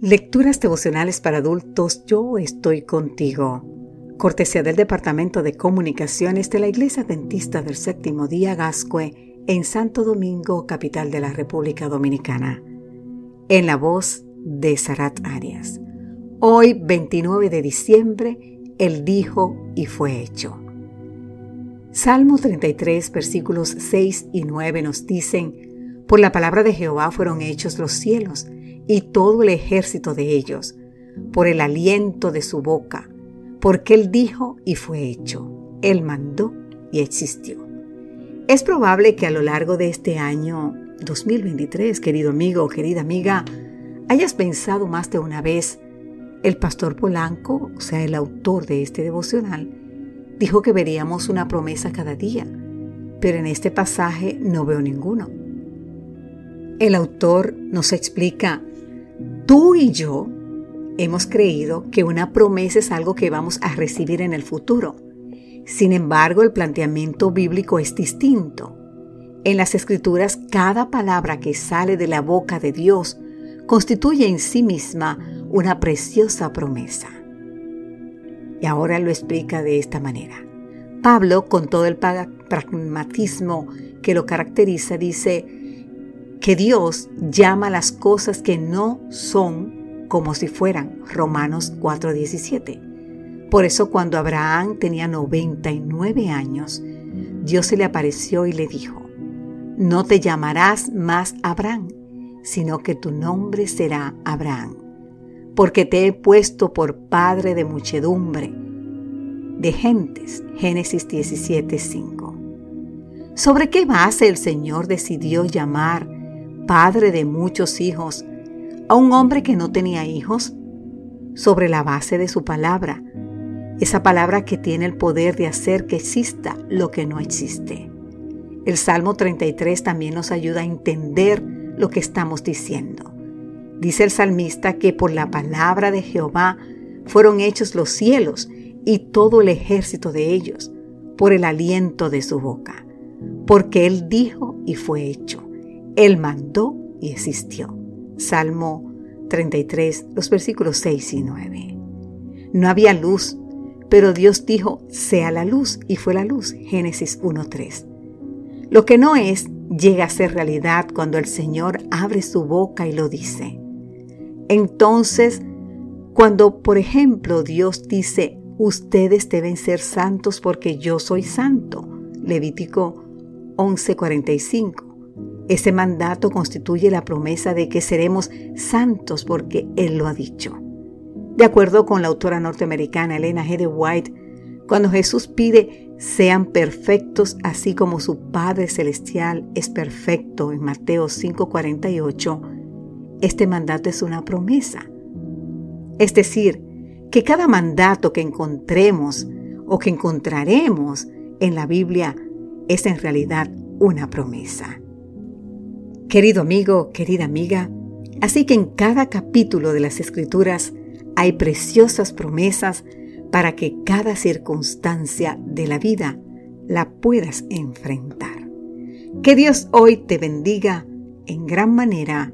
Lecturas devocionales para adultos Yo estoy contigo. Cortesía del Departamento de Comunicaciones de la Iglesia Dentista del Séptimo Día Gascue en Santo Domingo, capital de la República Dominicana. En la voz de Sarat Arias. Hoy, 29 de diciembre, Él dijo y fue hecho. Salmo 33, versículos 6 y 9 nos dicen, Por la palabra de Jehová fueron hechos los cielos y todo el ejército de ellos, por el aliento de su boca, porque Él dijo y fue hecho, Él mandó y existió. Es probable que a lo largo de este año 2023, querido amigo o querida amiga, hayas pensado más de una vez, el pastor Polanco, o sea, el autor de este devocional, dijo que veríamos una promesa cada día, pero en este pasaje no veo ninguno. El autor nos explica Tú y yo hemos creído que una promesa es algo que vamos a recibir en el futuro. Sin embargo, el planteamiento bíblico es distinto. En las escrituras, cada palabra que sale de la boca de Dios constituye en sí misma una preciosa promesa. Y ahora lo explica de esta manera. Pablo, con todo el pragmatismo que lo caracteriza, dice, que Dios llama las cosas que no son como si fueran. Romanos 4:17. Por eso cuando Abraham tenía 99 años, Dios se le apareció y le dijo, no te llamarás más Abraham, sino que tu nombre será Abraham, porque te he puesto por padre de muchedumbre de gentes. Génesis 17:5. ¿Sobre qué base el Señor decidió llamar padre de muchos hijos, a un hombre que no tenía hijos, sobre la base de su palabra, esa palabra que tiene el poder de hacer que exista lo que no existe. El Salmo 33 también nos ayuda a entender lo que estamos diciendo. Dice el salmista que por la palabra de Jehová fueron hechos los cielos y todo el ejército de ellos, por el aliento de su boca, porque Él dijo y fue hecho. Él mandó y existió. Salmo 33, los versículos 6 y 9. No había luz, pero Dios dijo, sea la luz, y fue la luz. Génesis 1.3. Lo que no es, llega a ser realidad cuando el Señor abre su boca y lo dice. Entonces, cuando, por ejemplo, Dios dice, ustedes deben ser santos porque yo soy santo. Levítico 11:45. Ese mandato constituye la promesa de que seremos santos porque Él lo ha dicho. De acuerdo con la autora norteamericana Elena G. White, cuando Jesús pide sean perfectos así como su Padre Celestial es perfecto en Mateo 5:48, este mandato es una promesa. Es decir, que cada mandato que encontremos o que encontraremos en la Biblia es en realidad una promesa. Querido amigo, querida amiga, así que en cada capítulo de las Escrituras hay preciosas promesas para que cada circunstancia de la vida la puedas enfrentar. Que Dios hoy te bendiga en gran manera.